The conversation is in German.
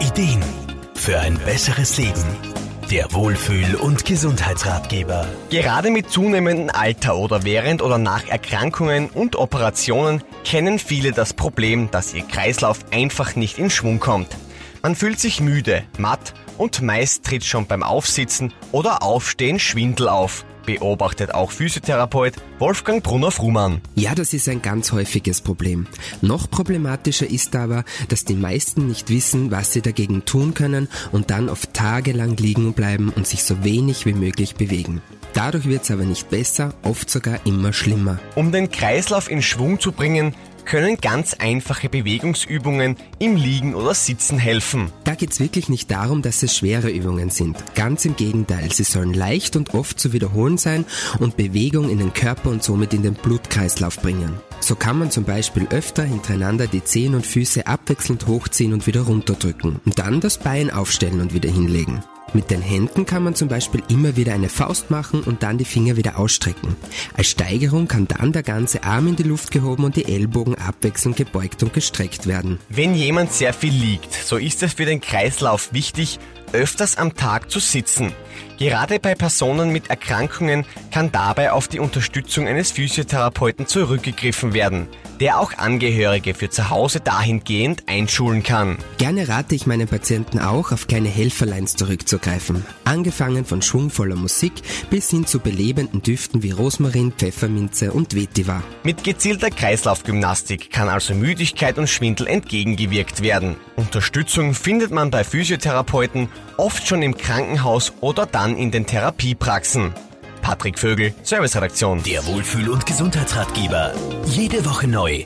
Ideen für ein besseres Leben. Der Wohlfühl- und Gesundheitsratgeber. Gerade mit zunehmendem Alter oder während oder nach Erkrankungen und Operationen kennen viele das Problem, dass ihr Kreislauf einfach nicht in Schwung kommt. Man fühlt sich müde, matt und meist tritt schon beim Aufsitzen oder Aufstehen Schwindel auf beobachtet auch Physiotherapeut Wolfgang Brunner-Frumann. Ja, das ist ein ganz häufiges Problem. Noch problematischer ist aber, dass die meisten nicht wissen, was sie dagegen tun können und dann oft tagelang liegen bleiben und sich so wenig wie möglich bewegen. Dadurch wird es aber nicht besser, oft sogar immer schlimmer. Um den Kreislauf in Schwung zu bringen, können ganz einfache Bewegungsübungen im Liegen oder Sitzen helfen. Da geht's wirklich nicht darum, dass es schwere Übungen sind. Ganz im Gegenteil, sie sollen leicht und oft zu wiederholen sein und Bewegung in den Körper und somit in den Blutkreislauf bringen. So kann man zum Beispiel öfter hintereinander die Zehen und Füße abwechselnd hochziehen und wieder runterdrücken und dann das Bein aufstellen und wieder hinlegen. Mit den Händen kann man zum Beispiel immer wieder eine Faust machen und dann die Finger wieder ausstrecken. Als Steigerung kann dann der ganze Arm in die Luft gehoben und die Ellbogen abwechselnd gebeugt und gestreckt werden. Wenn jemand sehr viel liegt, so ist es für den Kreislauf wichtig, öfters am Tag zu sitzen. Gerade bei Personen mit Erkrankungen kann dabei auf die Unterstützung eines Physiotherapeuten zurückgegriffen werden, der auch Angehörige für zu Hause dahingehend einschulen kann. Gerne rate ich meinen Patienten auch, auf kleine Helferleins zurückzugreifen. Angefangen von schwungvoller Musik bis hin zu belebenden Düften wie Rosmarin, Pfefferminze und Vetiver. Mit gezielter Kreislaufgymnastik kann also Müdigkeit und Schwindel entgegengewirkt werden. Unterstützung findet man bei Physiotherapeuten oft schon im Krankenhaus oder dann in den Therapiepraxen. Patrick Vögel, Serviceredaktion. Der Wohlfühl- und Gesundheitsratgeber. Jede Woche neu.